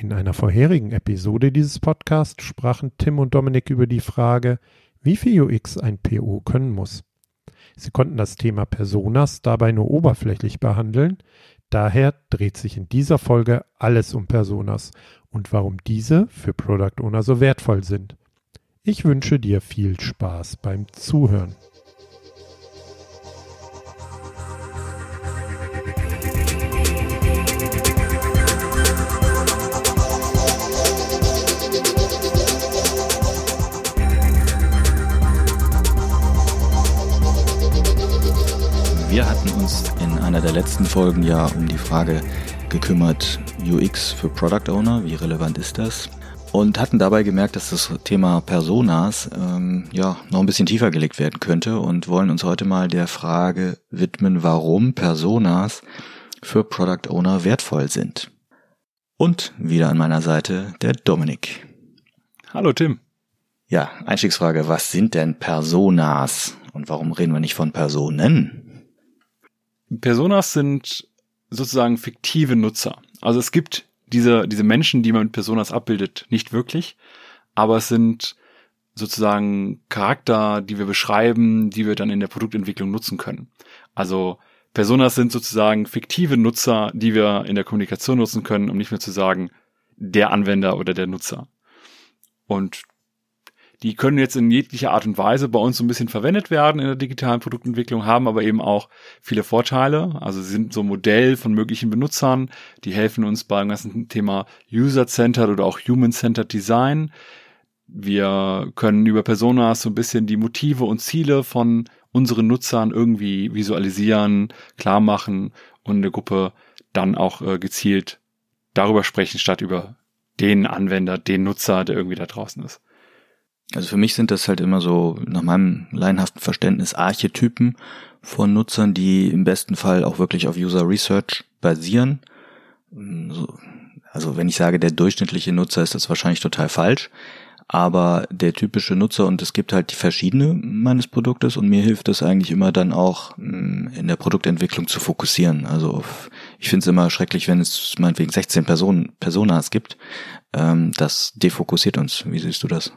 In einer vorherigen Episode dieses Podcasts sprachen Tim und Dominik über die Frage, wie viel UX ein PO können muss. Sie konnten das Thema Personas dabei nur oberflächlich behandeln, daher dreht sich in dieser Folge alles um Personas und warum diese für Product Owner so wertvoll sind. Ich wünsche dir viel Spaß beim Zuhören. Hatten uns in einer der letzten Folgen ja um die Frage gekümmert, UX für Product Owner, wie relevant ist das? Und hatten dabei gemerkt, dass das Thema Personas ähm, ja noch ein bisschen tiefer gelegt werden könnte und wollen uns heute mal der Frage widmen, warum Personas für Product Owner wertvoll sind. Und wieder an meiner Seite der Dominik. Hallo Tim. Ja, Einstiegsfrage, was sind denn Personas und warum reden wir nicht von Personen? Personas sind sozusagen fiktive Nutzer. Also es gibt diese, diese Menschen, die man mit Personas abbildet, nicht wirklich, aber es sind sozusagen Charakter, die wir beschreiben, die wir dann in der Produktentwicklung nutzen können. Also Personas sind sozusagen fiktive Nutzer, die wir in der Kommunikation nutzen können, um nicht mehr zu sagen, der Anwender oder der Nutzer. Und die können jetzt in jeglicher Art und Weise bei uns so ein bisschen verwendet werden in der digitalen Produktentwicklung, haben aber eben auch viele Vorteile. Also sie sind so ein Modell von möglichen Benutzern, die helfen uns beim ganzen Thema User-Centered oder auch Human-Centered Design. Wir können über Personas so ein bisschen die Motive und Ziele von unseren Nutzern irgendwie visualisieren, klar machen und eine Gruppe dann auch äh, gezielt darüber sprechen, statt über den Anwender, den Nutzer, der irgendwie da draußen ist. Also für mich sind das halt immer so, nach meinem laienhaften Verständnis, Archetypen von Nutzern, die im besten Fall auch wirklich auf User Research basieren. Also wenn ich sage, der durchschnittliche Nutzer ist das wahrscheinlich total falsch, aber der typische Nutzer und es gibt halt die verschiedene meines Produktes und mir hilft es eigentlich immer dann auch mm, in der Produktentwicklung zu fokussieren. Also ich finde es immer schrecklich, wenn es meinetwegen 16 Personen, Personas gibt. Ähm, das defokussiert uns. Wie siehst du das?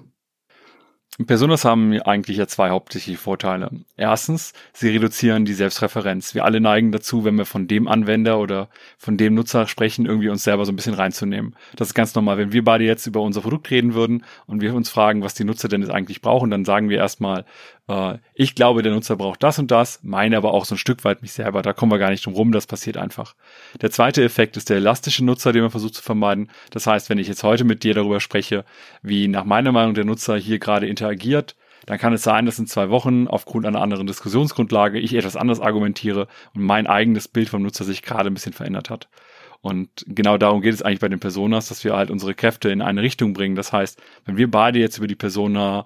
Personas haben eigentlich ja zwei hauptsächliche Vorteile. Erstens, sie reduzieren die Selbstreferenz. Wir alle neigen dazu, wenn wir von dem Anwender oder von dem Nutzer sprechen, irgendwie uns selber so ein bisschen reinzunehmen. Das ist ganz normal. Wenn wir beide jetzt über unser Produkt reden würden und wir uns fragen, was die Nutzer denn jetzt eigentlich brauchen, dann sagen wir erstmal, äh, ich glaube, der Nutzer braucht das und das, meine aber auch so ein Stück weit mich selber. Da kommen wir gar nicht drum rum, das passiert einfach. Der zweite Effekt ist der elastische Nutzer, den man versucht zu vermeiden. Das heißt, wenn ich jetzt heute mit dir darüber spreche, wie nach meiner Meinung der Nutzer hier gerade interagiert, dann kann es sein, dass in zwei Wochen aufgrund einer anderen Diskussionsgrundlage ich etwas anders argumentiere und mein eigenes Bild vom Nutzer sich gerade ein bisschen verändert hat. Und genau darum geht es eigentlich bei den Personas, dass wir halt unsere Kräfte in eine Richtung bringen. Das heißt, wenn wir beide jetzt über die Persona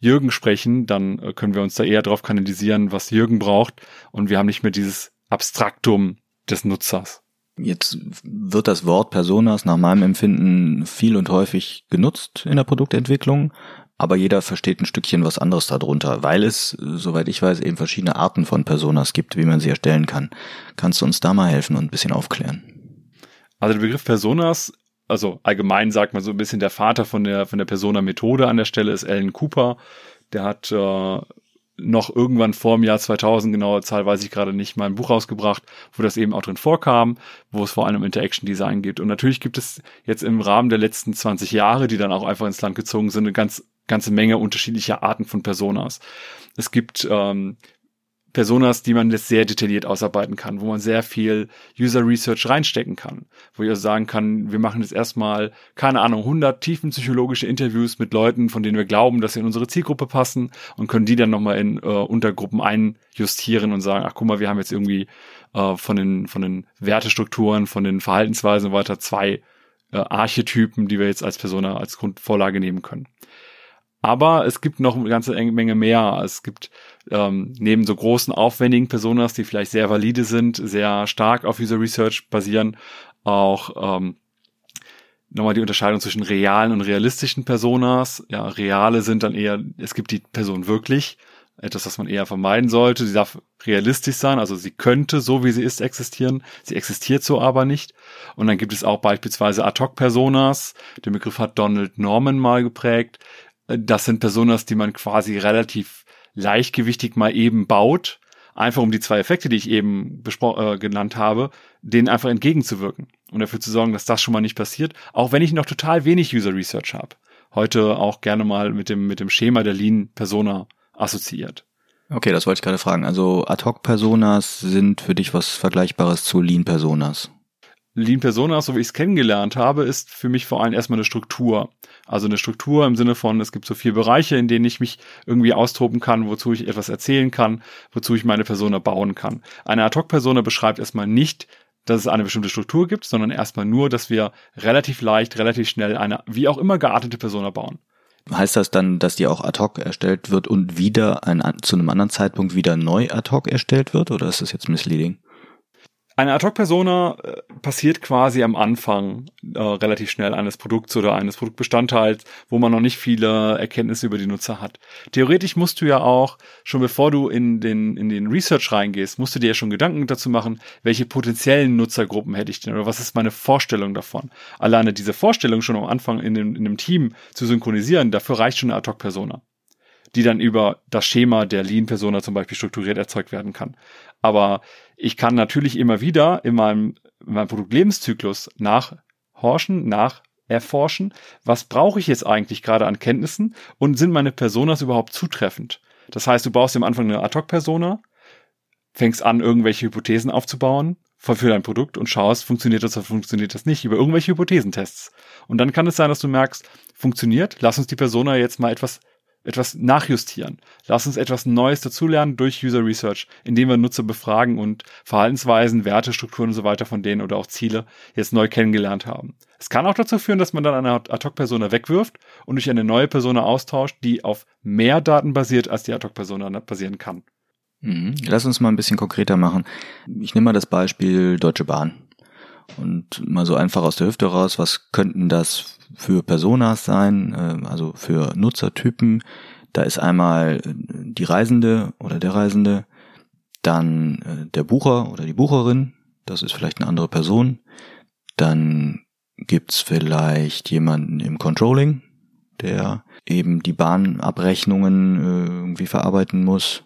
Jürgen sprechen, dann äh, können wir uns da eher darauf kanalisieren, was Jürgen braucht und wir haben nicht mehr dieses Abstraktum des Nutzers. Jetzt wird das Wort Personas nach meinem Empfinden viel und häufig genutzt in der Produktentwicklung, aber jeder versteht ein Stückchen was anderes darunter, weil es, soweit ich weiß, eben verschiedene Arten von Personas gibt, wie man sie erstellen kann. Kannst du uns da mal helfen und ein bisschen aufklären? Also der Begriff Personas also allgemein sagt man so ein bisschen der Vater von der, von der Persona-Methode an der Stelle ist Alan Cooper. Der hat äh, noch irgendwann vor dem Jahr 2000, genaue Zahl weiß ich gerade nicht, mal ein Buch rausgebracht, wo das eben auch drin vorkam, wo es vor allem Interaction Design gibt. Und natürlich gibt es jetzt im Rahmen der letzten 20 Jahre, die dann auch einfach ins Land gezogen sind, eine ganz, ganze Menge unterschiedlicher Arten von Personas. Es gibt ähm, Personas, die man jetzt sehr detailliert ausarbeiten kann, wo man sehr viel User Research reinstecken kann, wo ich also sagen kann, wir machen jetzt erstmal, keine Ahnung, 100 tiefenpsychologische Interviews mit Leuten, von denen wir glauben, dass sie in unsere Zielgruppe passen und können die dann nochmal in äh, Untergruppen einjustieren und sagen, ach guck mal, wir haben jetzt irgendwie äh, von den, von den Wertestrukturen, von den Verhaltensweisen und weiter zwei äh, Archetypen, die wir jetzt als Persona als Grundvorlage nehmen können. Aber es gibt noch eine ganze Menge mehr. Es gibt ähm, neben so großen, aufwendigen Personas, die vielleicht sehr valide sind, sehr stark auf User Research basieren, auch ähm, nochmal die Unterscheidung zwischen realen und realistischen Personas. Ja, reale sind dann eher, es gibt die Person wirklich, etwas, was man eher vermeiden sollte. Sie darf realistisch sein, also sie könnte so wie sie ist existieren. Sie existiert so aber nicht. Und dann gibt es auch beispielsweise Ad-Hoc-Personas. Den Begriff hat Donald Norman mal geprägt. Das sind Personas, die man quasi relativ leichtgewichtig mal eben baut, einfach um die zwei Effekte, die ich eben äh, genannt habe, denen einfach entgegenzuwirken und dafür zu sorgen, dass das schon mal nicht passiert, auch wenn ich noch total wenig User Research habe. Heute auch gerne mal mit dem, mit dem Schema der Lean Persona assoziiert. Okay, das wollte ich gerade fragen. Also Ad-Hoc-Personas sind für dich was Vergleichbares zu Lean-Personas? Lean Personas, so wie ich es kennengelernt habe, ist für mich vor allem erstmal eine Struktur. Also eine Struktur im Sinne von, es gibt so vier Bereiche, in denen ich mich irgendwie austoben kann, wozu ich etwas erzählen kann, wozu ich meine Persona bauen kann. Eine Ad-Hoc-Persona beschreibt erstmal nicht, dass es eine bestimmte Struktur gibt, sondern erstmal nur, dass wir relativ leicht, relativ schnell eine wie auch immer geartete Persona bauen. Heißt das dann, dass die auch ad hoc erstellt wird und wieder ein, zu einem anderen Zeitpunkt wieder neu ad hoc erstellt wird oder ist das jetzt misleading? Eine Ad-Hoc-Persona äh, passiert quasi am Anfang äh, relativ schnell eines Produkts oder eines Produktbestandteils, wo man noch nicht viele Erkenntnisse über die Nutzer hat. Theoretisch musst du ja auch, schon bevor du in den, in den Research reingehst, musst du dir ja schon Gedanken dazu machen, welche potenziellen Nutzergruppen hätte ich denn oder was ist meine Vorstellung davon. Alleine diese Vorstellung schon am Anfang in dem, in dem Team zu synchronisieren, dafür reicht schon eine Ad-Hoc-Persona die dann über das Schema der Lean-Persona zum Beispiel strukturiert erzeugt werden kann. Aber ich kann natürlich immer wieder in meinem, in meinem Produktlebenszyklus nachhorchen, nach erforschen, was brauche ich jetzt eigentlich gerade an Kenntnissen und sind meine Personas überhaupt zutreffend? Das heißt, du baust am Anfang eine Ad-Hoc-Persona, fängst an, irgendwelche Hypothesen aufzubauen für dein Produkt und schaust, funktioniert das oder funktioniert das nicht, über irgendwelche Hypothesentests. Und dann kann es sein, dass du merkst, funktioniert, lass uns die Persona jetzt mal etwas etwas nachjustieren. Lass uns etwas Neues dazulernen durch User Research, indem wir Nutzer befragen und Verhaltensweisen, Werte, Strukturen und so weiter von denen oder auch Ziele jetzt neu kennengelernt haben. Es kann auch dazu führen, dass man dann eine Ad-Hoc-Persona wegwirft und durch eine neue Persona austauscht, die auf mehr Daten basiert, als die Ad-Hoc-Persona basieren kann. Mhm. Lass uns mal ein bisschen konkreter machen. Ich nehme mal das Beispiel Deutsche Bahn. Und mal so einfach aus der Hüfte raus, was könnten das für Personas sein, äh, also für Nutzertypen. Da ist einmal äh, die Reisende oder der Reisende, dann äh, der Bucher oder die Bucherin, das ist vielleicht eine andere Person. Dann gibt's vielleicht jemanden im Controlling, der eben die Bahnabrechnungen irgendwie verarbeiten muss.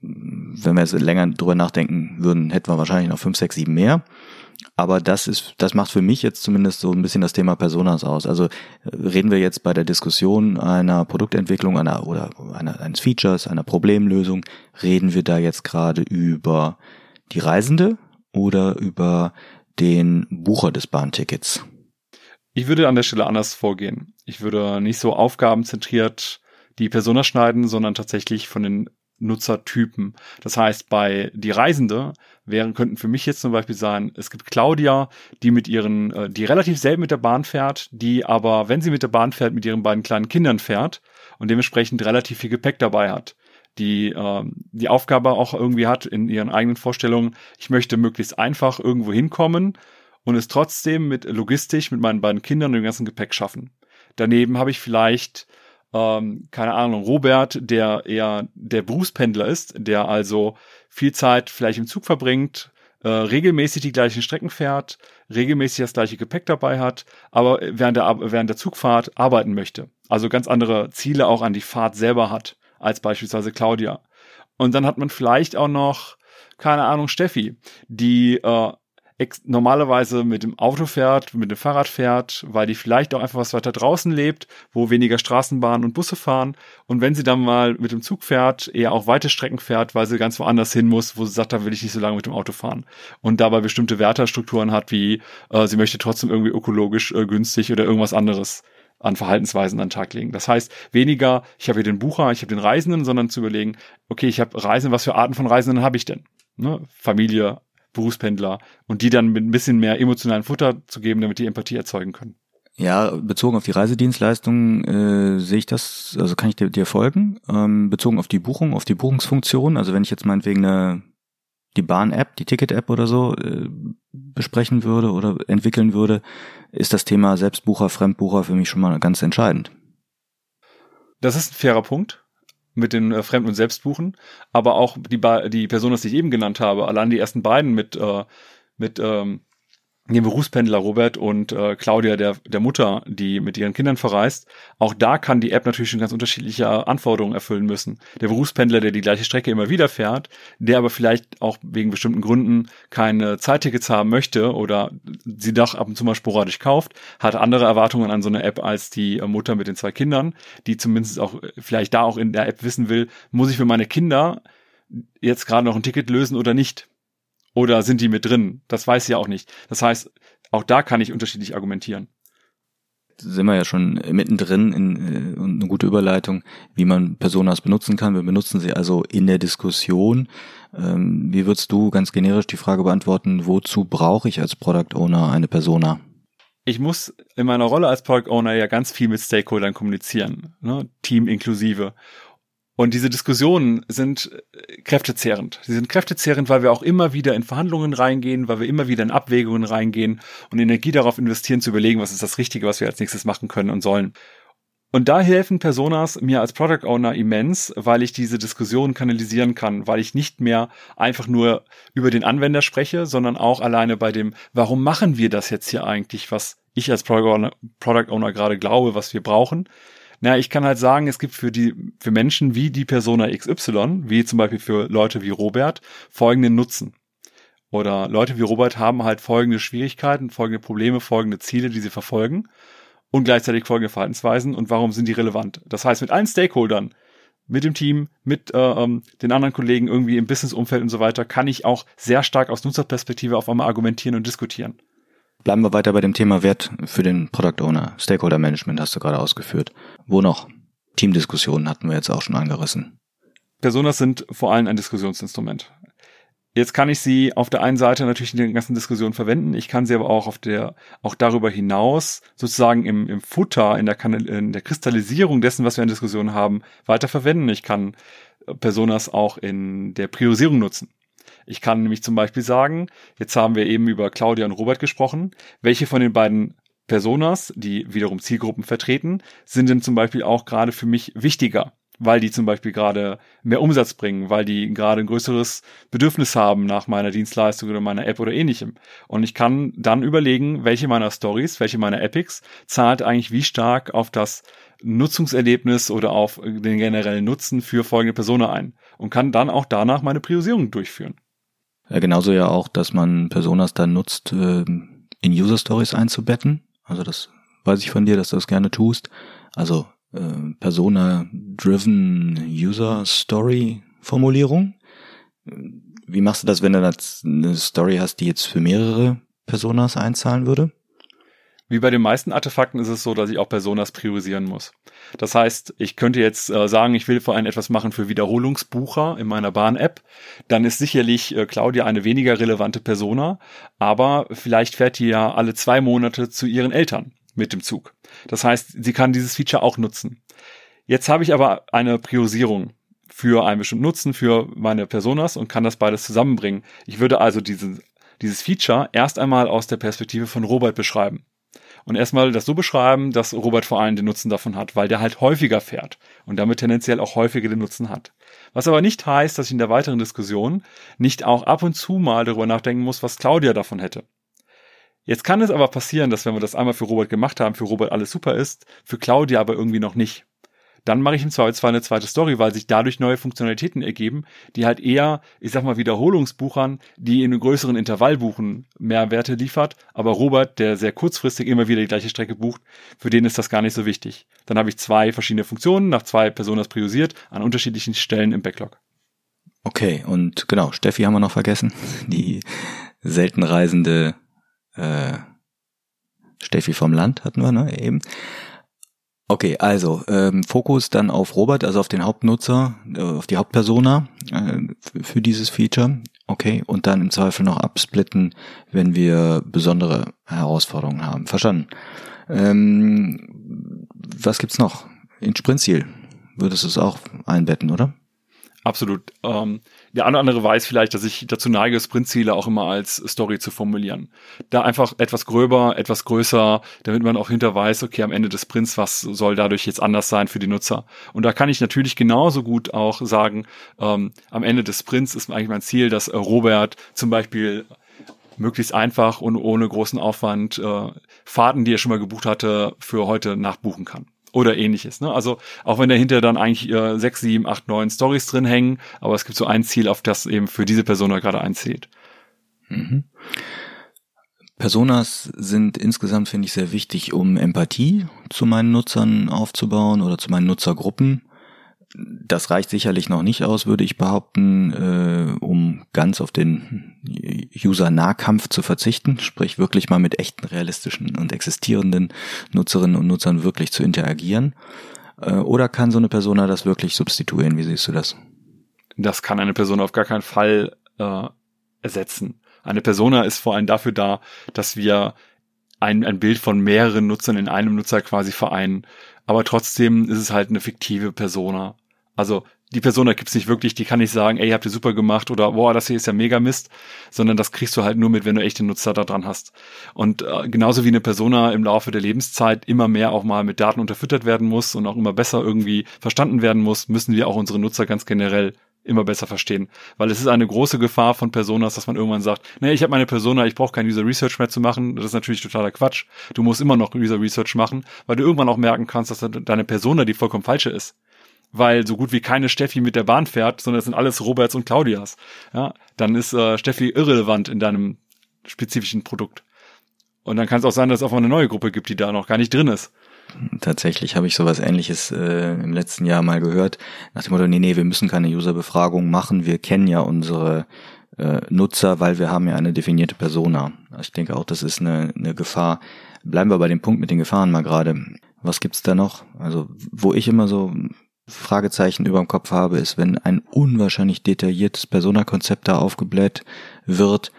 Wenn wir jetzt länger drüber nachdenken würden, hätten wir wahrscheinlich noch fünf, sechs, sieben mehr. Aber das ist, das macht für mich jetzt zumindest so ein bisschen das Thema Personas aus. Also äh, reden wir jetzt bei der Diskussion einer Produktentwicklung einer oder einer, eines Features, einer Problemlösung, reden wir da jetzt gerade über die Reisende oder über den Bucher des Bahntickets? Ich würde an der Stelle anders vorgehen. Ich würde nicht so aufgabenzentriert die Persona schneiden, sondern tatsächlich von den Nutzertypen. Das heißt, bei die Reisende wären, könnten für mich jetzt zum Beispiel sein, es gibt Claudia, die mit ihren, äh, die relativ selten mit der Bahn fährt, die aber, wenn sie mit der Bahn fährt, mit ihren beiden kleinen Kindern fährt und dementsprechend relativ viel Gepäck dabei hat. Die äh, die Aufgabe auch irgendwie hat in ihren eigenen Vorstellungen, ich möchte möglichst einfach irgendwo hinkommen und es trotzdem mit logistisch mit meinen beiden Kindern und dem ganzen Gepäck schaffen. Daneben habe ich vielleicht ähm, keine Ahnung, Robert, der eher der Berufspendler ist, der also viel Zeit vielleicht im Zug verbringt, äh, regelmäßig die gleichen Strecken fährt, regelmäßig das gleiche Gepäck dabei hat, aber während der, während der Zugfahrt arbeiten möchte. Also ganz andere Ziele auch an die Fahrt selber hat, als beispielsweise Claudia. Und dann hat man vielleicht auch noch, keine Ahnung, Steffi, die äh, normalerweise mit dem Auto fährt, mit dem Fahrrad fährt, weil die vielleicht auch einfach was weiter draußen lebt, wo weniger Straßenbahnen und Busse fahren. Und wenn sie dann mal mit dem Zug fährt, eher auch weite Strecken fährt, weil sie ganz woanders hin muss, wo sie sagt, da will ich nicht so lange mit dem Auto fahren. Und dabei bestimmte Wertestrukturen hat, wie äh, sie möchte trotzdem irgendwie ökologisch äh, günstig oder irgendwas anderes an Verhaltensweisen an den Tag legen. Das heißt, weniger, ich habe hier den Bucher, ich habe den Reisenden, sondern zu überlegen, okay, ich habe Reisenden, was für Arten von Reisenden habe ich denn? Ne? Familie, Berufspendler und die dann mit ein bisschen mehr emotionalen Futter zu geben, damit die Empathie erzeugen können. Ja, bezogen auf die Reisedienstleistung äh, sehe ich das, also kann ich dir, dir folgen. Ähm, bezogen auf die Buchung, auf die Buchungsfunktion, also wenn ich jetzt meinetwegen eine die Bahn-App, die Ticket-App oder so äh, besprechen würde oder entwickeln würde, ist das Thema Selbstbucher, Fremdbucher für mich schon mal ganz entscheidend. Das ist ein fairer Punkt. Mit den äh, Fremd- und Selbstbuchen, aber auch die, die Personas, die ich eben genannt habe, allein die ersten beiden mit, äh, mit ähm, dem Berufspendler Robert und äh, Claudia, der, der Mutter, die mit ihren Kindern verreist, auch da kann die App natürlich schon ganz unterschiedliche Anforderungen erfüllen müssen. Der Berufspendler, der die gleiche Strecke immer wieder fährt, der aber vielleicht auch wegen bestimmten Gründen keine Zeittickets haben möchte oder sie doch ab und zu mal sporadisch kauft, hat andere Erwartungen an so eine App als die Mutter mit den zwei Kindern, die zumindest auch vielleicht da auch in der App wissen will, muss ich für meine Kinder jetzt gerade noch ein Ticket lösen oder nicht? Oder sind die mit drin? Das weiß ich ja auch nicht. Das heißt, auch da kann ich unterschiedlich argumentieren. Sind wir ja schon mittendrin in, äh, eine gute Überleitung, wie man Personas benutzen kann. Wir benutzen sie also in der Diskussion. Ähm, wie würdest du ganz generisch die Frage beantworten, wozu brauche ich als Product Owner eine Persona? ich muss in meiner Rolle als Product Owner ja ganz viel mit Stakeholdern kommunizieren, ne? Team inklusive. Und diese Diskussionen sind äh, kräftezehrend. Sie sind kräftezehrend, weil wir auch immer wieder in Verhandlungen reingehen, weil wir immer wieder in Abwägungen reingehen und Energie darauf investieren, zu überlegen, was ist das Richtige, was wir als nächstes machen können und sollen. Und da helfen Personas mir als Product Owner immens, weil ich diese Diskussion kanalisieren kann, weil ich nicht mehr einfach nur über den Anwender spreche, sondern auch alleine bei dem, warum machen wir das jetzt hier eigentlich, was ich als Product Owner, Product Owner gerade glaube, was wir brauchen, na, ich kann halt sagen, es gibt für die, für Menschen wie die Persona XY, wie zum Beispiel für Leute wie Robert, folgenden Nutzen. Oder Leute wie Robert haben halt folgende Schwierigkeiten, folgende Probleme, folgende Ziele, die sie verfolgen und gleichzeitig folgende Verhaltensweisen und warum sind die relevant. Das heißt, mit allen Stakeholdern, mit dem Team, mit äh, ähm, den anderen Kollegen irgendwie im Businessumfeld und so weiter, kann ich auch sehr stark aus Nutzerperspektive auf einmal argumentieren und diskutieren. Bleiben wir weiter bei dem Thema Wert für den Product Owner. Stakeholder Management hast du gerade ausgeführt. Wo noch? Teamdiskussionen hatten wir jetzt auch schon angerissen. Personas sind vor allem ein Diskussionsinstrument. Jetzt kann ich sie auf der einen Seite natürlich in den ganzen Diskussionen verwenden. Ich kann sie aber auch auf der, auch darüber hinaus sozusagen im, im Futter, in der, in der Kristallisierung dessen, was wir in Diskussionen haben, weiter verwenden. Ich kann Personas auch in der Priorisierung nutzen. Ich kann nämlich zum Beispiel sagen, jetzt haben wir eben über Claudia und Robert gesprochen, welche von den beiden Personas, die wiederum Zielgruppen vertreten, sind denn zum Beispiel auch gerade für mich wichtiger, weil die zum Beispiel gerade mehr Umsatz bringen, weil die gerade ein größeres Bedürfnis haben nach meiner Dienstleistung oder meiner App oder ähnlichem. Und ich kann dann überlegen, welche meiner Stories, welche meiner Epics zahlt eigentlich wie stark auf das Nutzungserlebnis oder auf den generellen Nutzen für folgende Persona ein und kann dann auch danach meine Priorisierung durchführen. Ja, genauso ja auch, dass man Personas dann nutzt, äh, in User Stories einzubetten. Also das weiß ich von dir, dass du das gerne tust. Also äh, Persona-driven User Story Formulierung. Wie machst du das, wenn du eine Story hast, die jetzt für mehrere Personas einzahlen würde? Wie bei den meisten Artefakten ist es so, dass ich auch Personas priorisieren muss. Das heißt, ich könnte jetzt äh, sagen, ich will vor allem etwas machen für Wiederholungsbucher in meiner Bahn-App. Dann ist sicherlich äh, Claudia eine weniger relevante Persona, aber vielleicht fährt die ja alle zwei Monate zu ihren Eltern mit dem Zug. Das heißt, sie kann dieses Feature auch nutzen. Jetzt habe ich aber eine Priorisierung für einen bestimmten Nutzen für meine Personas und kann das beides zusammenbringen. Ich würde also diesen, dieses Feature erst einmal aus der Perspektive von Robert beschreiben und erstmal das so beschreiben, dass Robert vor allem den Nutzen davon hat, weil der halt häufiger fährt und damit tendenziell auch häufiger den Nutzen hat. Was aber nicht heißt, dass ich in der weiteren Diskussion nicht auch ab und zu mal darüber nachdenken muss, was Claudia davon hätte. Jetzt kann es aber passieren, dass wenn wir das einmal für Robert gemacht haben, für Robert alles super ist, für Claudia aber irgendwie noch nicht dann mache ich im Zweifelsfall eine zweite Story, weil sich dadurch neue Funktionalitäten ergeben, die halt eher, ich sag mal, Wiederholungsbuchern, die in einem größeren Intervall buchen, mehr Werte liefert. Aber Robert, der sehr kurzfristig immer wieder die gleiche Strecke bucht, für den ist das gar nicht so wichtig. Dann habe ich zwei verschiedene Funktionen, nach zwei Personas priorisiert, an unterschiedlichen Stellen im Backlog. Okay, und genau, Steffi haben wir noch vergessen. Die selten reisende äh, Steffi vom Land hatten wir, ne, eben. Okay, also ähm, Fokus dann auf Robert, also auf den Hauptnutzer, äh, auf die Hauptpersona äh, für dieses Feature. Okay, und dann im Zweifel noch absplitten, wenn wir besondere Herausforderungen haben. Verstanden. Ähm, was gibt's noch? In Sprintziel würdest du es auch einbetten, oder? Absolut. Ähm, der eine oder andere weiß vielleicht, dass ich dazu neige, Sprintziele auch immer als Story zu formulieren. Da einfach etwas gröber, etwas größer, damit man auch hinter weiß, okay, am Ende des Sprints, was soll dadurch jetzt anders sein für die Nutzer? Und da kann ich natürlich genauso gut auch sagen, ähm, am Ende des Sprints ist eigentlich mein Ziel, dass äh, Robert zum Beispiel möglichst einfach und ohne großen Aufwand äh, Fahrten, die er schon mal gebucht hatte, für heute nachbuchen kann oder ähnliches. Ne? Also auch wenn dahinter dann eigentlich äh, sechs, sieben, acht, neun Stories drin hängen, aber es gibt so ein Ziel, auf das eben für diese Person gerade einzählt. Mhm. Personas sind insgesamt, finde ich, sehr wichtig, um Empathie zu meinen Nutzern aufzubauen oder zu meinen Nutzergruppen. Das reicht sicherlich noch nicht aus, würde ich behaupten, äh, um ganz auf den User-Nahkampf zu verzichten, sprich wirklich mal mit echten, realistischen und existierenden Nutzerinnen und Nutzern wirklich zu interagieren. Äh, oder kann so eine Persona das wirklich substituieren? Wie siehst du das? Das kann eine Person auf gar keinen Fall äh, ersetzen. Eine Persona ist vor allem dafür da, dass wir ein, ein Bild von mehreren Nutzern in einem Nutzer quasi vereinen. Aber trotzdem ist es halt eine fiktive Persona. Also die Person, da gibt's nicht wirklich, die kann nicht sagen, ey, habt ihr super gemacht oder boah, das hier ist ja mega Mist, sondern das kriegst du halt nur mit, wenn du echte Nutzer da dran hast. Und äh, genauso wie eine Persona im Laufe der Lebenszeit immer mehr auch mal mit Daten unterfüttert werden muss und auch immer besser irgendwie verstanden werden muss, müssen wir auch unsere Nutzer ganz generell immer besser verstehen. Weil es ist eine große Gefahr von Personas, dass man irgendwann sagt, nee, ich habe meine Persona, ich brauche kein User Research mehr zu machen. Das ist natürlich totaler Quatsch. Du musst immer noch User Research machen, weil du irgendwann auch merken kannst, dass deine Persona die vollkommen falsche ist weil so gut wie keine Steffi mit der Bahn fährt, sondern es sind alles Roberts und Claudias. Ja, dann ist äh, Steffi irrelevant in deinem spezifischen Produkt. Und dann kann es auch sein, dass es auch mal eine neue Gruppe gibt, die da noch gar nicht drin ist. Tatsächlich habe ich sowas ähnliches äh, im letzten Jahr mal gehört. Nach dem Motto, nee, nee, wir müssen keine Userbefragung machen, wir kennen ja unsere äh, Nutzer, weil wir haben ja eine definierte Persona. Ich denke auch, das ist eine, eine Gefahr. Bleiben wir bei dem Punkt mit den Gefahren mal gerade. Was gibt's da noch? Also, wo ich immer so Fragezeichen über dem Kopf habe, ist, wenn ein unwahrscheinlich detailliertes Persona-Konzept da aufgebläht wird.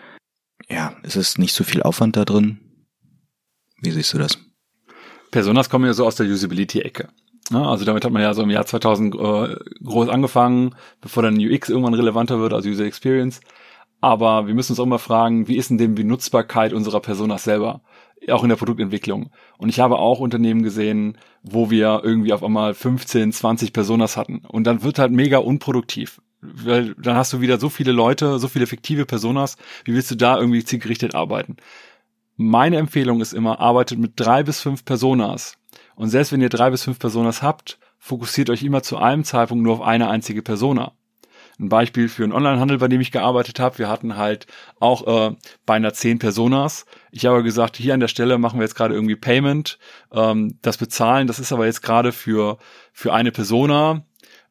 Ja, ist es nicht so viel Aufwand da drin? Wie siehst du das? Personas kommen ja so aus der Usability-Ecke. Also damit hat man ja so im Jahr 2000 äh, groß angefangen, bevor dann UX irgendwann relevanter wird, also User Experience. Aber wir müssen uns auch mal fragen, wie ist denn die Benutzbarkeit unserer Personas selber? Auch in der Produktentwicklung. Und ich habe auch Unternehmen gesehen, wo wir irgendwie auf einmal 15, 20 Personas hatten. Und dann wird halt mega unproduktiv. Weil dann hast du wieder so viele Leute, so viele fiktive Personas. Wie willst du da irgendwie zielgerichtet arbeiten? Meine Empfehlung ist immer, arbeitet mit drei bis fünf Personas. Und selbst wenn ihr drei bis fünf Personas habt, fokussiert euch immer zu einem Zeitpunkt nur auf eine einzige Persona ein Beispiel für einen Onlinehandel, bei dem ich gearbeitet habe. Wir hatten halt auch äh, beinahe zehn Personas. Ich habe gesagt, hier an der Stelle machen wir jetzt gerade irgendwie Payment. Ähm, das Bezahlen, das ist aber jetzt gerade für, für eine Persona,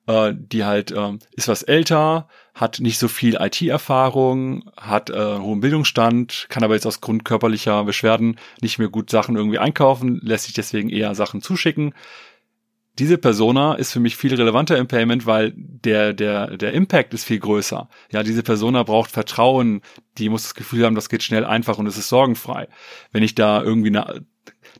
äh, die halt äh, ist was älter, hat nicht so viel IT-Erfahrung, hat äh, hohen Bildungsstand, kann aber jetzt aus Grund körperlicher Beschwerden nicht mehr gut Sachen irgendwie einkaufen, lässt sich deswegen eher Sachen zuschicken diese Persona ist für mich viel relevanter im Payment, weil der, der, der Impact ist viel größer. Ja, diese Persona braucht Vertrauen, die muss das Gefühl haben, das geht schnell einfach und es ist sorgenfrei. Wenn ich da irgendwie eine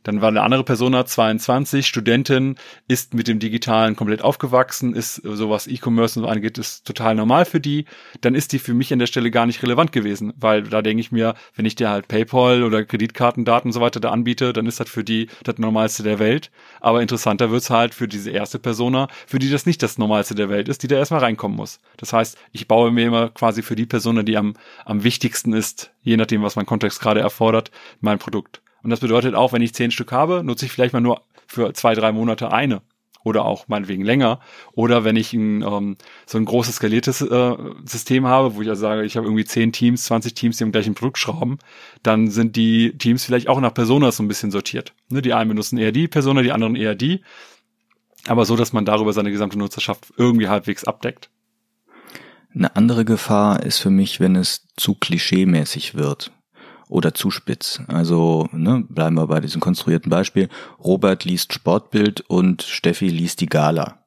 dann war eine andere Persona 22, Studentin, ist mit dem Digitalen komplett aufgewachsen, ist sowas E-Commerce und so angeht, ist total normal für die. Dann ist die für mich an der Stelle gar nicht relevant gewesen, weil da denke ich mir, wenn ich dir halt PayPal oder Kreditkartendaten und so weiter da anbiete, dann ist das für die das Normalste der Welt. Aber interessanter wird's halt für diese erste Persona, für die das nicht das Normalste der Welt ist, die da erstmal reinkommen muss. Das heißt, ich baue mir immer quasi für die Persona, die am, am wichtigsten ist, je nachdem, was mein Kontext gerade erfordert, mein Produkt. Und das bedeutet auch, wenn ich zehn Stück habe, nutze ich vielleicht mal nur für zwei, drei Monate eine oder auch meinetwegen länger. Oder wenn ich ein, ähm, so ein großes skaliertes äh, System habe, wo ich also sage, ich habe irgendwie zehn Teams, 20 Teams, die am gleichen Produkt schrauben, dann sind die Teams vielleicht auch nach Personas so ein bisschen sortiert. Ne, die einen benutzen eher die Persona, die anderen eher die. Aber so, dass man darüber seine gesamte Nutzerschaft irgendwie halbwegs abdeckt. Eine andere Gefahr ist für mich, wenn es zu klischeemäßig wird oder zu spitz. Also ne, bleiben wir bei diesem konstruierten Beispiel. Robert liest Sportbild und Steffi liest die Gala.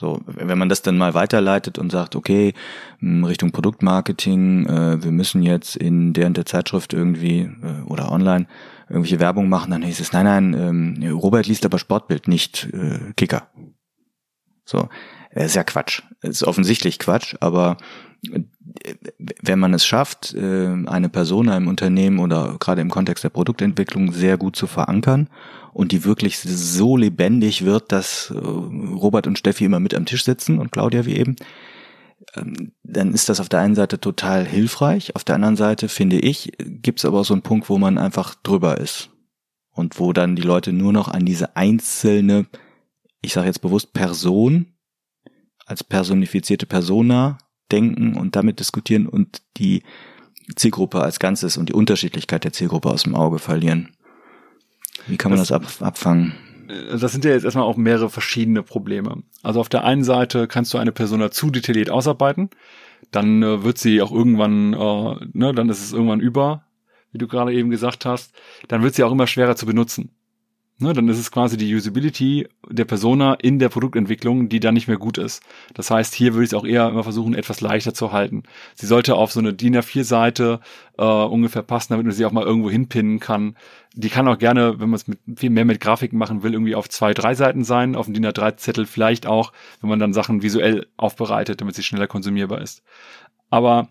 So, wenn man das dann mal weiterleitet und sagt, okay, hm, Richtung Produktmarketing, äh, wir müssen jetzt in der und der Zeitschrift irgendwie äh, oder online irgendwelche Werbung machen, dann hieß es, nein, nein, ähm, Robert liest aber Sportbild, nicht äh, Kicker. So, das ist ja Quatsch. Ist offensichtlich Quatsch, aber wenn man es schafft, äh, eine Persona im Unternehmen oder gerade im Kontext der Produktentwicklung sehr gut zu verankern und die wirklich so lebendig wird, dass äh, Robert und Steffi immer mit am Tisch sitzen und Claudia wie eben, ähm, dann ist das auf der einen Seite total hilfreich. Auf der anderen Seite, finde ich, gibt es aber auch so einen Punkt, wo man einfach drüber ist. Und wo dann die Leute nur noch an diese einzelne, ich sage jetzt bewusst Person, als personifizierte Persona denken und damit diskutieren und die Zielgruppe als Ganzes und die Unterschiedlichkeit der Zielgruppe aus dem Auge verlieren. Wie kann man das, das ab, abfangen? Äh, das sind ja jetzt erstmal auch mehrere verschiedene Probleme. Also auf der einen Seite kannst du eine Persona zu detailliert ausarbeiten, dann äh, wird sie auch irgendwann, äh, ne, dann ist es irgendwann über, wie du gerade eben gesagt hast, dann wird sie auch immer schwerer zu benutzen. Ne, dann ist es quasi die Usability der Persona in der Produktentwicklung, die dann nicht mehr gut ist. Das heißt, hier würde ich es auch eher immer versuchen, etwas leichter zu halten. Sie sollte auf so eine DIN A4-Seite äh, ungefähr passen, damit man sie auch mal irgendwo hinpinnen kann. Die kann auch gerne, wenn man es mit viel mehr mit Grafiken machen will, irgendwie auf zwei, drei Seiten sein, auf dem DIN A3-Zettel vielleicht auch, wenn man dann Sachen visuell aufbereitet, damit sie schneller konsumierbar ist. Aber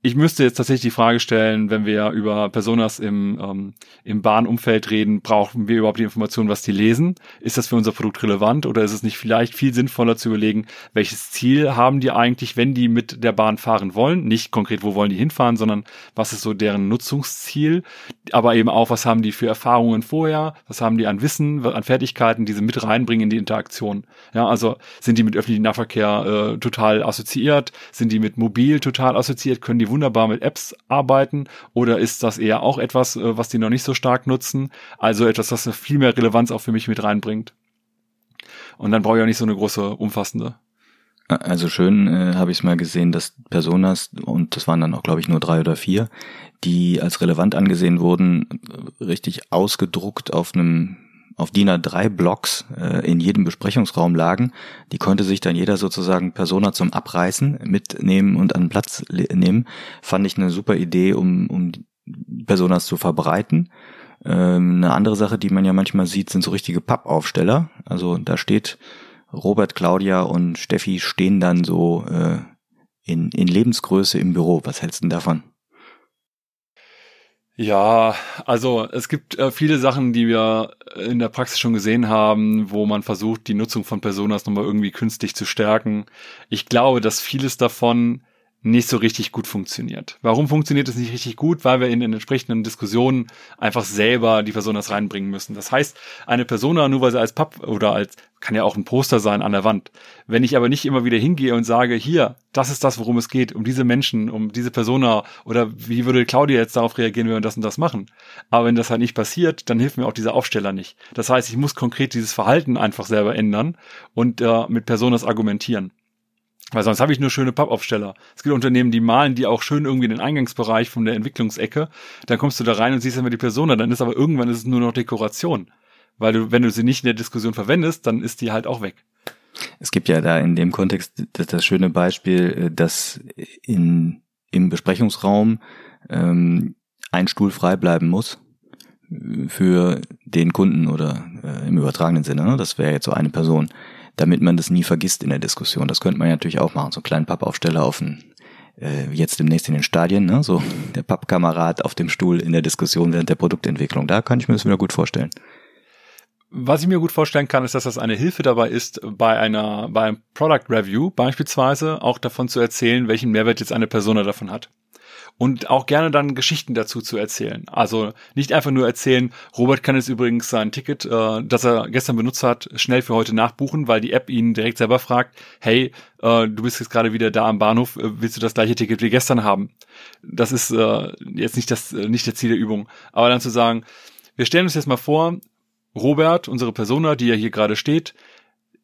ich müsste jetzt tatsächlich die Frage stellen, wenn wir über Personas im, ähm, im Bahnumfeld reden, brauchen wir überhaupt die Information, was die lesen? Ist das für unser Produkt relevant oder ist es nicht vielleicht viel sinnvoller zu überlegen, welches Ziel haben die eigentlich, wenn die mit der Bahn fahren wollen? Nicht konkret, wo wollen die hinfahren, sondern was ist so deren Nutzungsziel? Aber eben auch, was haben die für Erfahrungen vorher? Was haben die an Wissen, an Fertigkeiten, die sie mit reinbringen in die Interaktion? Ja, also sind die mit öffentlichem Nahverkehr äh, total assoziiert? Sind die mit mobil total assoziiert? Können die wunderbar mit Apps arbeiten oder ist das eher auch etwas, äh, was die noch nicht so stark nutzen? Also etwas, was viel mehr Relevanz auch für mich mit reinbringt. Und dann brauche ich auch nicht so eine große, umfassende. Also schön äh, habe ich es mal gesehen, dass Personas, und das waren dann auch, glaube ich, nur drei oder vier, die als relevant angesehen wurden, richtig ausgedruckt auf einem auf DIN A3 Blocks äh, in jedem Besprechungsraum lagen. Die konnte sich dann jeder sozusagen Persona zum Abreißen mitnehmen und an Platz nehmen. Fand ich eine super Idee, um, um Personas zu verbreiten. Ähm, eine andere Sache, die man ja manchmal sieht, sind so richtige Pappaufsteller. Also da steht Robert, Claudia und Steffi stehen dann so äh, in, in Lebensgröße im Büro. Was hältst du denn davon? Ja, also es gibt äh, viele Sachen, die wir in der Praxis schon gesehen haben, wo man versucht, die Nutzung von Personas nochmal irgendwie künstlich zu stärken. Ich glaube, dass vieles davon nicht so richtig gut funktioniert. Warum funktioniert es nicht richtig gut? Weil wir in den entsprechenden Diskussionen einfach selber die Personas reinbringen müssen. Das heißt, eine Persona, nur weil sie als Papp oder als, kann ja auch ein Poster sein an der Wand. Wenn ich aber nicht immer wieder hingehe und sage, hier, das ist das, worum es geht, um diese Menschen, um diese Persona oder wie würde Claudia jetzt darauf reagieren, wenn wir das und das machen? Aber wenn das halt nicht passiert, dann hilft mir auch dieser Aufsteller nicht. Das heißt, ich muss konkret dieses Verhalten einfach selber ändern und äh, mit Personas argumentieren. Weil sonst habe ich nur schöne Pappaufsteller. Es gibt Unternehmen, die malen die auch schön irgendwie in den Eingangsbereich von der Entwicklungsecke. Dann kommst du da rein und siehst immer die Persona. Dann ist aber irgendwann ist es nur noch Dekoration. Weil du, wenn du sie nicht in der Diskussion verwendest, dann ist die halt auch weg. Es gibt ja da in dem Kontext das, das schöne Beispiel, äh, dass in, im Besprechungsraum ähm, ein Stuhl frei bleiben muss äh, für den Kunden oder äh, im übertragenen Sinne. Ne? Das wäre jetzt so eine Person damit man das nie vergisst in der Diskussion. Das könnte man ja natürlich auch machen, so einen kleinen Pappaufsteller auf den, äh, jetzt demnächst in den Stadien, ne? so der Pappkamerad auf dem Stuhl in der Diskussion während der Produktentwicklung. Da kann ich mir das wieder gut vorstellen. Was ich mir gut vorstellen kann, ist, dass das eine Hilfe dabei ist, bei einer, bei einem Product Review beispielsweise auch davon zu erzählen, welchen Mehrwert jetzt eine Person davon hat und auch gerne dann Geschichten dazu zu erzählen. Also nicht einfach nur erzählen, Robert kann jetzt übrigens sein Ticket, äh, das er gestern benutzt hat, schnell für heute nachbuchen, weil die App ihn direkt selber fragt, hey, äh, du bist jetzt gerade wieder da am Bahnhof, äh, willst du das gleiche Ticket wie gestern haben? Das ist äh, jetzt nicht das, äh, nicht der Ziel der Übung. Aber dann zu sagen, wir stellen uns jetzt mal vor, Robert, unsere Persona, die ja hier gerade steht,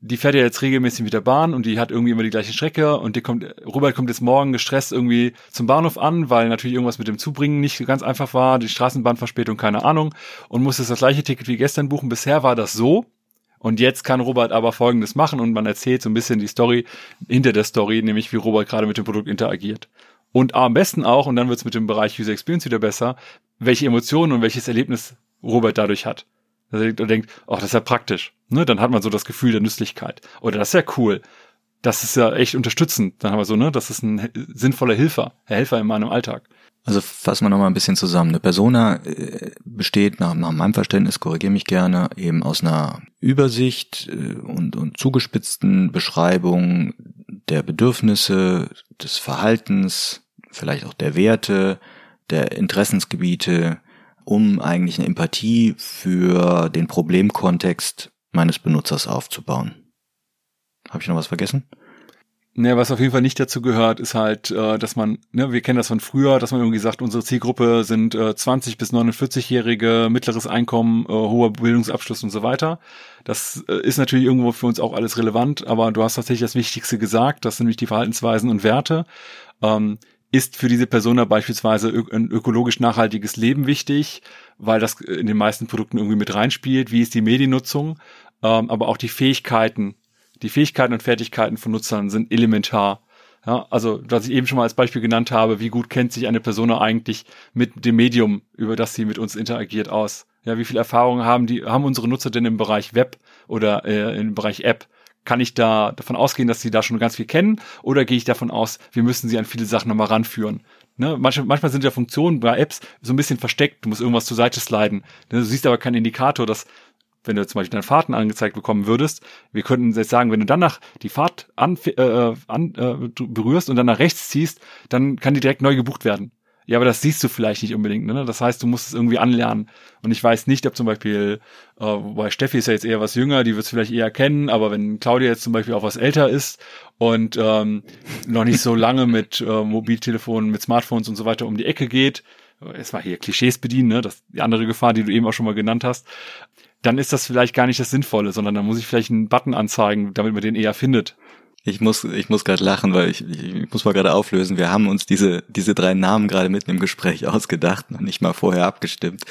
die fährt ja jetzt regelmäßig mit der Bahn und die hat irgendwie immer die gleiche Strecke und die kommt, Robert kommt jetzt morgen gestresst irgendwie zum Bahnhof an, weil natürlich irgendwas mit dem Zubringen nicht ganz einfach war, die Straßenbahnverspätung, keine Ahnung, und muss jetzt das gleiche Ticket wie gestern buchen. Bisher war das so. Und jetzt kann Robert aber Folgendes machen und man erzählt so ein bisschen die Story hinter der Story, nämlich wie Robert gerade mit dem Produkt interagiert. Und am besten auch, und dann wird's mit dem Bereich User Experience wieder besser, welche Emotionen und welches Erlebnis Robert dadurch hat. Er denkt, oh, das ist ja praktisch. Ne? Dann hat man so das Gefühl der Nützlichkeit. Oder das ist ja cool. Das ist ja echt unterstützend. Dann haben wir so, ne, das ist ein sinnvoller Helfer, Helfer in meinem Alltag. Also fassen wir nochmal ein bisschen zusammen. Eine Persona äh, besteht nach, nach meinem Verständnis, korrigiere mich gerne, eben aus einer Übersicht äh, und, und zugespitzten Beschreibung der Bedürfnisse, des Verhaltens, vielleicht auch der Werte, der Interessensgebiete, um eigentlich eine Empathie für den Problemkontext meines Benutzers aufzubauen. Habe ich noch was vergessen? Ne, was auf jeden Fall nicht dazu gehört, ist halt, äh, dass man, ne, wir kennen das von früher, dass man irgendwie sagt, unsere Zielgruppe sind äh, 20 bis 49-Jährige, mittleres Einkommen, äh, hoher Bildungsabschluss und so weiter. Das äh, ist natürlich irgendwo für uns auch alles relevant, aber du hast tatsächlich das Wichtigste gesagt, das sind nämlich die Verhaltensweisen und Werte. Ähm, ist für diese Persona beispielsweise ein ökologisch nachhaltiges Leben wichtig, weil das in den meisten Produkten irgendwie mit reinspielt? Wie ist die Mediennutzung? Ähm, aber auch die Fähigkeiten die Fähigkeiten und Fertigkeiten von Nutzern sind elementar. Ja, also, was ich eben schon mal als Beispiel genannt habe, wie gut kennt sich eine Person eigentlich mit dem Medium, über das sie mit uns interagiert, aus? Ja, wie viel Erfahrung haben die, haben unsere Nutzer denn im Bereich Web oder äh, im Bereich App? Kann ich da davon ausgehen, dass sie da schon ganz viel kennen? Oder gehe ich davon aus, wir müssen sie an viele Sachen nochmal ranführen? Ne? Manchmal, manchmal sind ja Funktionen bei Apps so ein bisschen versteckt. Du musst irgendwas zur Seite sliden. Du siehst aber keinen Indikator, dass wenn du zum Beispiel deine Fahrten angezeigt bekommen würdest, wir könnten jetzt sagen, wenn du danach die Fahrt an, äh, an, äh, berührst und dann nach rechts ziehst, dann kann die direkt neu gebucht werden. Ja, aber das siehst du vielleicht nicht unbedingt. Ne? Das heißt, du musst es irgendwie anlernen. Und ich weiß nicht, ob zum Beispiel, äh, wobei Steffi ist ja jetzt eher was jünger, die wird es vielleicht eher kennen, aber wenn Claudia jetzt zum Beispiel auch was älter ist und ähm, noch nicht so lange mit äh, Mobiltelefonen, mit Smartphones und so weiter um die Ecke geht, war hier Klischees bedienen, ne? Das die andere Gefahr, die du eben auch schon mal genannt hast dann ist das vielleicht gar nicht das Sinnvolle, sondern dann muss ich vielleicht einen Button anzeigen, damit man den eher findet. Ich muss, ich muss gerade lachen, weil ich, ich muss mal gerade auflösen. Wir haben uns diese, diese drei Namen gerade mitten im Gespräch ausgedacht, noch nicht mal vorher abgestimmt.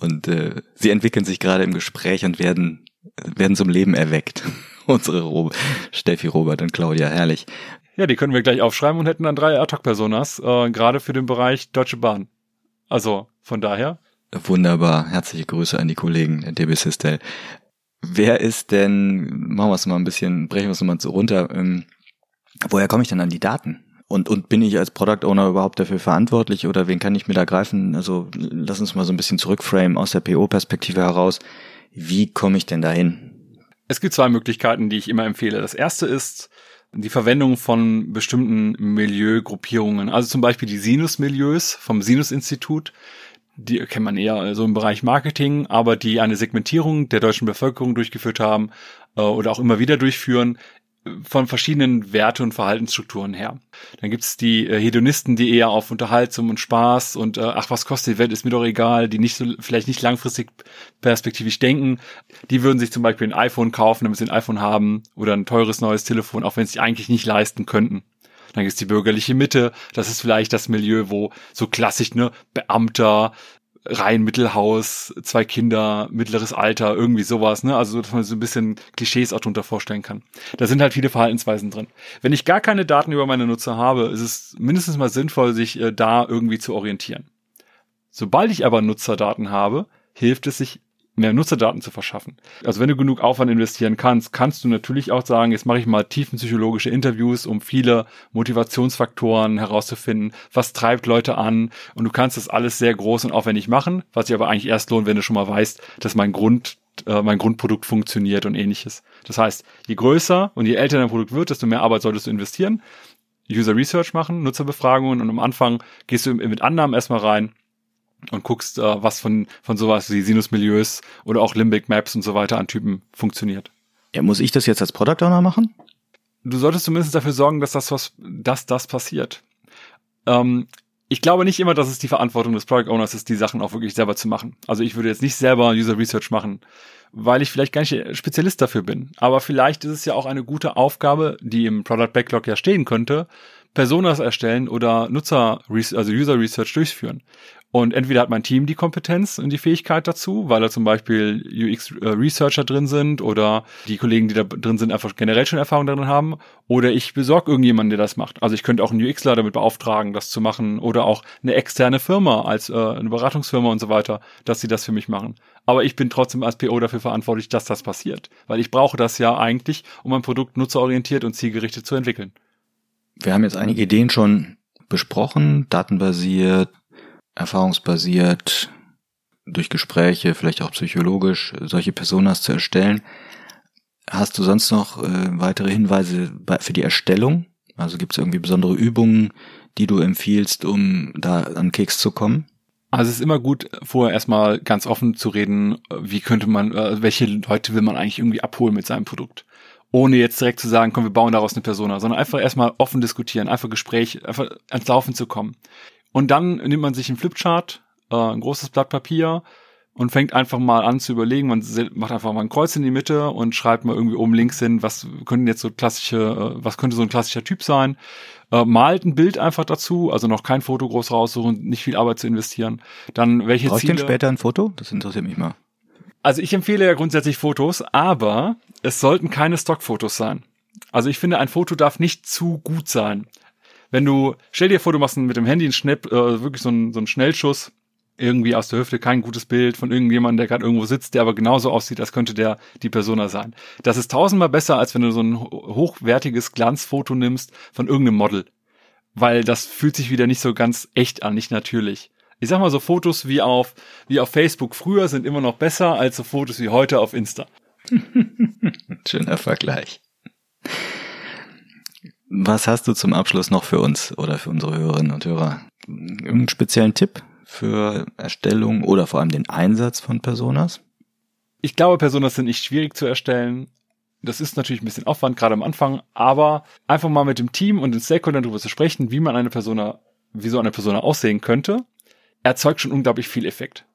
Und äh, sie entwickeln sich gerade im Gespräch und werden, werden zum Leben erweckt. Unsere Ro Steffi, Robert und Claudia, herrlich. Ja, die können wir gleich aufschreiben und hätten dann drei Ad-Hoc-Personas, äh, gerade für den Bereich Deutsche Bahn. Also von daher Wunderbar. Herzliche Grüße an die Kollegen der DB Sistel. Wer ist denn, machen wir es mal ein bisschen, brechen wir es mal so runter, ähm, woher komme ich denn an die Daten? Und, und bin ich als Product Owner überhaupt dafür verantwortlich oder wen kann ich mir da greifen? Also lass uns mal so ein bisschen zurückframen aus der PO-Perspektive heraus. Wie komme ich denn dahin? Es gibt zwei Möglichkeiten, die ich immer empfehle. Das erste ist die Verwendung von bestimmten Milieugruppierungen, also zum Beispiel die Sinus-Milieus vom Sinus-Institut die kennt man eher so im Bereich Marketing, aber die eine Segmentierung der deutschen Bevölkerung durchgeführt haben äh, oder auch immer wieder durchführen äh, von verschiedenen Werte- und Verhaltensstrukturen her. Dann gibt's die äh, Hedonisten, die eher auf Unterhaltung und Spaß und äh, ach, was kostet die Welt, ist mir doch egal, die nicht so, vielleicht nicht langfristig perspektivisch denken. Die würden sich zum Beispiel ein iPhone kaufen, damit sie ein iPhone haben oder ein teures neues Telefon, auch wenn sie eigentlich nicht leisten könnten. Dann gibt's die bürgerliche Mitte. Das ist vielleicht das Milieu, wo so klassisch, ne, Beamter, rein Mittelhaus, zwei Kinder, mittleres Alter, irgendwie sowas, ne? Also, dass man so ein bisschen Klischees auch drunter vorstellen kann. Da sind halt viele Verhaltensweisen drin. Wenn ich gar keine Daten über meine Nutzer habe, ist es mindestens mal sinnvoll, sich äh, da irgendwie zu orientieren. Sobald ich aber Nutzerdaten habe, hilft es sich mehr Nutzerdaten zu verschaffen. Also wenn du genug Aufwand investieren kannst, kannst du natürlich auch sagen, jetzt mache ich mal tiefenpsychologische Interviews, um viele Motivationsfaktoren herauszufinden, was treibt Leute an und du kannst das alles sehr groß und aufwendig machen, was sich aber eigentlich erst lohnt, wenn du schon mal weißt, dass mein Grund äh, mein Grundprodukt funktioniert und ähnliches. Das heißt, je größer und je älter dein Produkt wird, desto mehr Arbeit solltest du investieren, User Research machen, Nutzerbefragungen und am Anfang gehst du mit Annahmen erstmal rein und guckst, äh, was von, von sowas wie Sinus-Milieus oder auch Limbic Maps und so weiter an Typen funktioniert. Ja, muss ich das jetzt als Product Owner machen? Du solltest zumindest dafür sorgen, dass das, was, dass das passiert. Ähm, ich glaube nicht immer, dass es die Verantwortung des Product Owners ist, die Sachen auch wirklich selber zu machen. Also ich würde jetzt nicht selber User Research machen, weil ich vielleicht gar nicht Spezialist dafür bin. Aber vielleicht ist es ja auch eine gute Aufgabe, die im Product Backlog ja stehen könnte, Personas erstellen oder Nutzer, also User Research durchführen. Und entweder hat mein Team die Kompetenz und die Fähigkeit dazu, weil da zum Beispiel UX-Researcher drin sind oder die Kollegen, die da drin sind, einfach generell schon Erfahrung darin haben. Oder ich besorge irgendjemanden, der das macht. Also ich könnte auch einen UXler damit beauftragen, das zu machen. Oder auch eine externe Firma als äh, eine Beratungsfirma und so weiter, dass sie das für mich machen. Aber ich bin trotzdem als PO dafür verantwortlich, dass das passiert. Weil ich brauche das ja eigentlich, um ein Produkt nutzerorientiert und zielgerichtet zu entwickeln. Wir haben jetzt einige Ideen schon besprochen, datenbasiert, erfahrungsbasiert, durch Gespräche, vielleicht auch psychologisch, solche Personas zu erstellen. Hast du sonst noch äh, weitere Hinweise bei, für die Erstellung? Also gibt es irgendwie besondere Übungen, die du empfiehlst, um da an Keks zu kommen? Also es ist immer gut, vorher erstmal ganz offen zu reden, wie könnte man, äh, welche Leute will man eigentlich irgendwie abholen mit seinem Produkt. Ohne jetzt direkt zu sagen, komm, wir bauen daraus eine Persona, sondern einfach erstmal offen diskutieren, einfach Gespräch, einfach ans Laufen zu kommen. Und dann nimmt man sich einen Flipchart, äh, ein großes Blatt Papier und fängt einfach mal an zu überlegen. Man macht einfach mal ein Kreuz in die Mitte und schreibt mal irgendwie oben links hin, was könnten jetzt so klassische, äh, was könnte so ein klassischer Typ sein. Äh, malt ein Bild einfach dazu, also noch kein Foto groß raussuchen, nicht viel Arbeit zu investieren. Dann welche Brauche ich denn später ein Foto? Das interessiert mich mal. Also ich empfehle ja grundsätzlich Fotos, aber es sollten keine Stockfotos sein. Also ich finde, ein Foto darf nicht zu gut sein wenn du, stell dir vor, du machst mit dem Handy einen Schnipp, äh, wirklich so einen, so einen Schnellschuss, irgendwie aus der Hüfte, kein gutes Bild von irgendjemandem, der gerade irgendwo sitzt, der aber genauso aussieht, als könnte der die Persona sein. Das ist tausendmal besser, als wenn du so ein hochwertiges Glanzfoto nimmst von irgendeinem Model. Weil das fühlt sich wieder nicht so ganz echt an, nicht natürlich. Ich sag mal so Fotos wie auf, wie auf Facebook früher sind immer noch besser als so Fotos wie heute auf Insta. Schöner Vergleich. Was hast du zum Abschluss noch für uns oder für unsere Hörerinnen und Hörer? Irgendeinen speziellen Tipp für Erstellung oder vor allem den Einsatz von Personas? Ich glaube, Personas sind nicht schwierig zu erstellen. Das ist natürlich ein bisschen Aufwand, gerade am Anfang, aber einfach mal mit dem Team und den Stakeholdern darüber zu sprechen, wie man eine Persona, wie so eine Persona aussehen könnte, erzeugt schon unglaublich viel Effekt.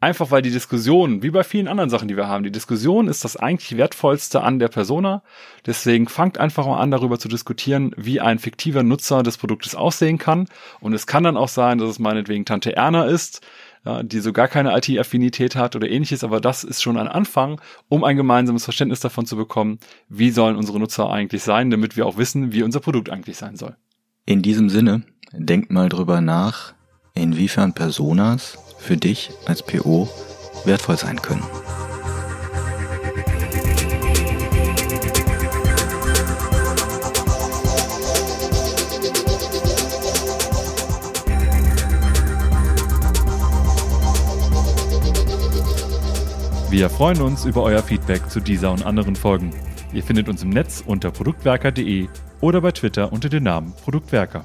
Einfach weil die Diskussion, wie bei vielen anderen Sachen, die wir haben, die Diskussion ist das eigentlich wertvollste an der Persona. Deswegen fangt einfach mal an, darüber zu diskutieren, wie ein fiktiver Nutzer des Produktes aussehen kann. Und es kann dann auch sein, dass es meinetwegen Tante Erna ist, die so gar keine IT-Affinität hat oder ähnliches, aber das ist schon ein Anfang, um ein gemeinsames Verständnis davon zu bekommen, wie sollen unsere Nutzer eigentlich sein, damit wir auch wissen, wie unser Produkt eigentlich sein soll. In diesem Sinne, denkt mal drüber nach, inwiefern Personas für dich als PO wertvoll sein können. Wir freuen uns über euer Feedback zu dieser und anderen Folgen. Ihr findet uns im Netz unter produktwerker.de oder bei Twitter unter dem Namen Produktwerker.